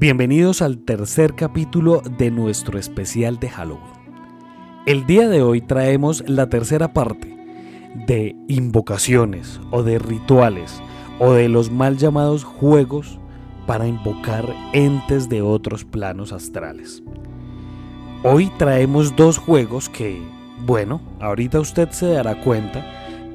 Bienvenidos al tercer capítulo de nuestro especial de Halloween. El día de hoy traemos la tercera parte de invocaciones o de rituales o de los mal llamados juegos para invocar entes de otros planos astrales. Hoy traemos dos juegos que, bueno, ahorita usted se dará cuenta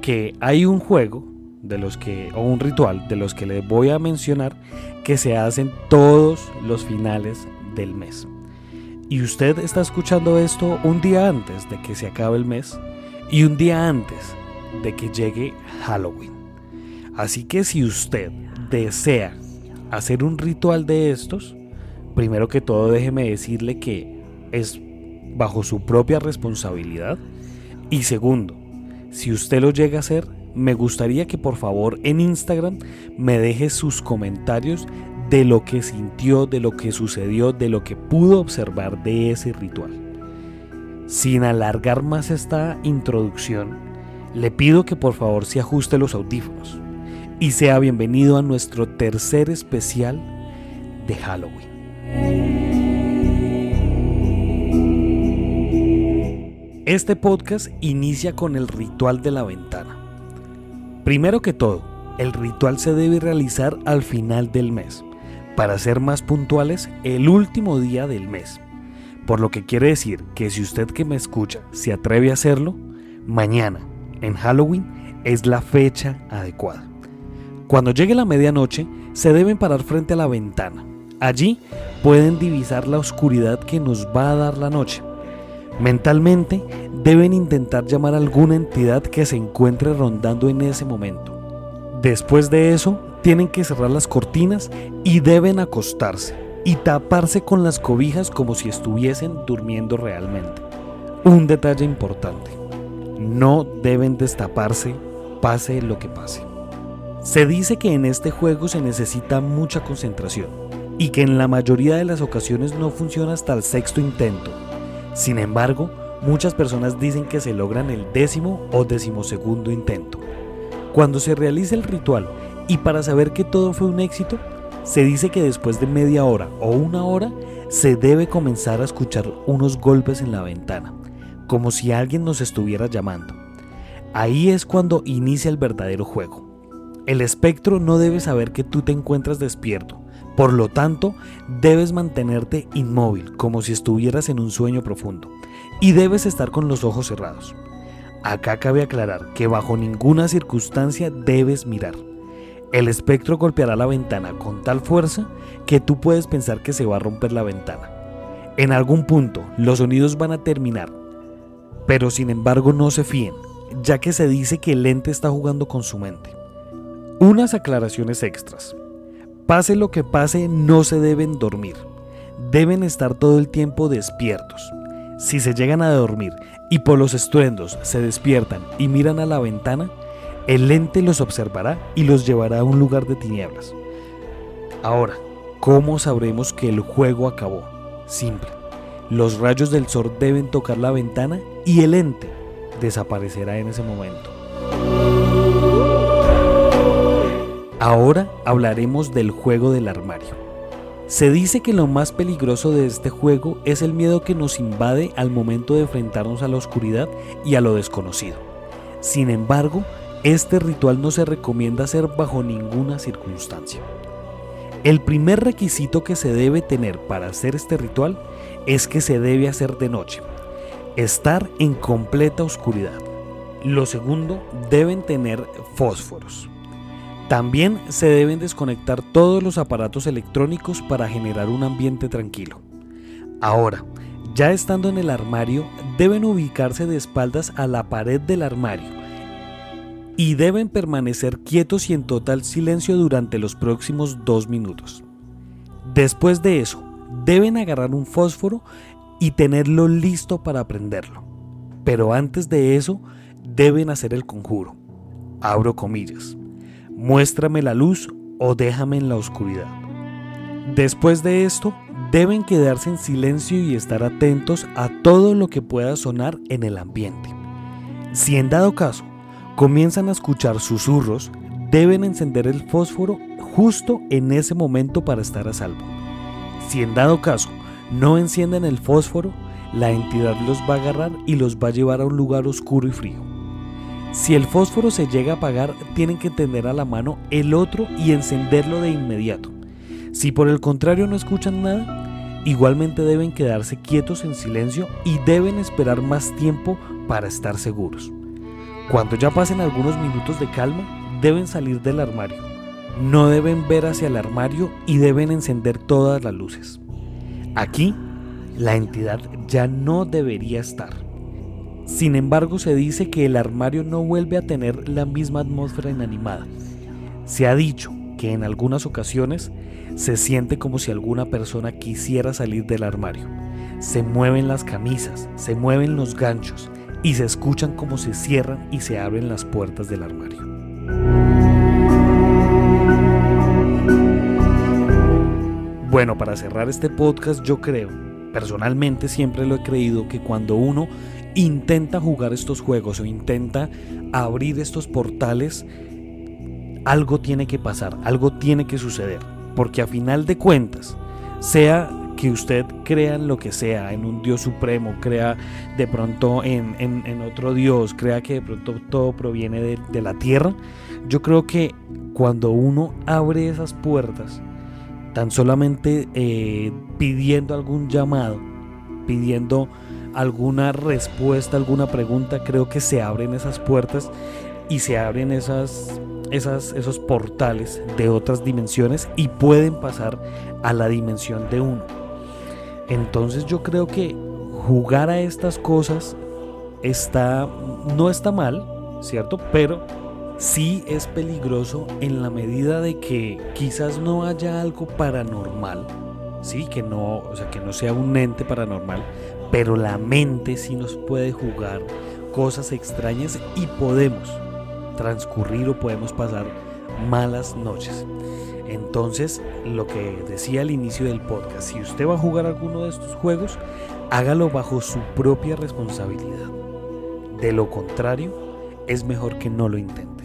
que hay un juego de los que o un ritual de los que les voy a mencionar que se hacen todos los finales del mes. Y usted está escuchando esto un día antes de que se acabe el mes y un día antes de que llegue Halloween. Así que si usted desea hacer un ritual de estos, primero que todo déjeme decirle que es bajo su propia responsabilidad. Y segundo, si usted lo llega a hacer, me gustaría que por favor en Instagram me deje sus comentarios de lo que sintió, de lo que sucedió, de lo que pudo observar de ese ritual. Sin alargar más esta introducción, le pido que por favor se ajuste los audífonos y sea bienvenido a nuestro tercer especial de Halloween. Este podcast inicia con el ritual de la ventana. Primero que todo, el ritual se debe realizar al final del mes, para ser más puntuales, el último día del mes. Por lo que quiere decir que si usted que me escucha se atreve a hacerlo, mañana, en Halloween, es la fecha adecuada. Cuando llegue la medianoche, se deben parar frente a la ventana. Allí pueden divisar la oscuridad que nos va a dar la noche Mentalmente deben intentar llamar a alguna entidad que se encuentre rondando en ese momento. Después de eso, tienen que cerrar las cortinas y deben acostarse y taparse con las cobijas como si estuviesen durmiendo realmente. Un detalle importante, no deben destaparse pase lo que pase. Se dice que en este juego se necesita mucha concentración y que en la mayoría de las ocasiones no funciona hasta el sexto intento sin embargo, muchas personas dicen que se logran el décimo o decimosegundo intento. Cuando se realiza el ritual y para saber que todo fue un éxito, se dice que después de media hora o una hora se debe comenzar a escuchar unos golpes en la ventana, como si alguien nos estuviera llamando. Ahí es cuando inicia el verdadero juego. El espectro no debe saber que tú te encuentras despierto, por lo tanto, debes mantenerte inmóvil, como si estuvieras en un sueño profundo, y debes estar con los ojos cerrados. Acá cabe aclarar que bajo ninguna circunstancia debes mirar. El espectro golpeará la ventana con tal fuerza que tú puedes pensar que se va a romper la ventana. En algún punto los sonidos van a terminar, pero sin embargo no se fíen, ya que se dice que el ente está jugando con su mente. Unas aclaraciones extras. Pase lo que pase, no se deben dormir. Deben estar todo el tiempo despiertos. Si se llegan a dormir y por los estruendos se despiertan y miran a la ventana, el ente los observará y los llevará a un lugar de tinieblas. Ahora, ¿cómo sabremos que el juego acabó? Simple. Los rayos del sol deben tocar la ventana y el ente desaparecerá en ese momento. Ahora hablaremos del juego del armario. Se dice que lo más peligroso de este juego es el miedo que nos invade al momento de enfrentarnos a la oscuridad y a lo desconocido. Sin embargo, este ritual no se recomienda hacer bajo ninguna circunstancia. El primer requisito que se debe tener para hacer este ritual es que se debe hacer de noche, estar en completa oscuridad. Lo segundo, deben tener fósforos. También se deben desconectar todos los aparatos electrónicos para generar un ambiente tranquilo. Ahora, ya estando en el armario, deben ubicarse de espaldas a la pared del armario y deben permanecer quietos y en total silencio durante los próximos dos minutos. Después de eso, deben agarrar un fósforo y tenerlo listo para prenderlo. Pero antes de eso, deben hacer el conjuro. Abro comillas muéstrame la luz o déjame en la oscuridad. Después de esto, deben quedarse en silencio y estar atentos a todo lo que pueda sonar en el ambiente. Si en dado caso comienzan a escuchar susurros, deben encender el fósforo justo en ese momento para estar a salvo. Si en dado caso no encienden el fósforo, la entidad los va a agarrar y los va a llevar a un lugar oscuro y frío. Si el fósforo se llega a apagar, tienen que tener a la mano el otro y encenderlo de inmediato. Si por el contrario no escuchan nada, igualmente deben quedarse quietos en silencio y deben esperar más tiempo para estar seguros. Cuando ya pasen algunos minutos de calma, deben salir del armario. No deben ver hacia el armario y deben encender todas las luces. Aquí, la entidad ya no debería estar. Sin embargo, se dice que el armario no vuelve a tener la misma atmósfera inanimada. Se ha dicho que en algunas ocasiones se siente como si alguna persona quisiera salir del armario. Se mueven las camisas, se mueven los ganchos y se escuchan como se cierran y se abren las puertas del armario. Bueno, para cerrar este podcast yo creo, personalmente siempre lo he creído, que cuando uno intenta jugar estos juegos o intenta abrir estos portales, algo tiene que pasar, algo tiene que suceder. Porque a final de cuentas, sea que usted crea en lo que sea, en un Dios supremo, crea de pronto en, otro Dios, crea que de pronto todo proviene de, la tierra, yo creo que cuando uno abre esas puertas, tan solamente eh, pidiendo algún llamado, pidiendo alguna respuesta, alguna pregunta, creo que se abren esas puertas y se abren esas, esas, esos portales de otras dimensiones y pueden pasar a la dimensión de uno. Entonces yo creo que jugar a estas cosas está no está mal, ¿cierto? Pero sí es peligroso en la medida de que quizás no haya algo paranormal, sí, que no, o sea, que no sea un ente paranormal, pero la mente sí nos puede jugar cosas extrañas y podemos transcurrir o podemos pasar malas noches. Entonces, lo que decía al inicio del podcast, si usted va a jugar alguno de estos juegos, hágalo bajo su propia responsabilidad. De lo contrario, es mejor que no lo intente.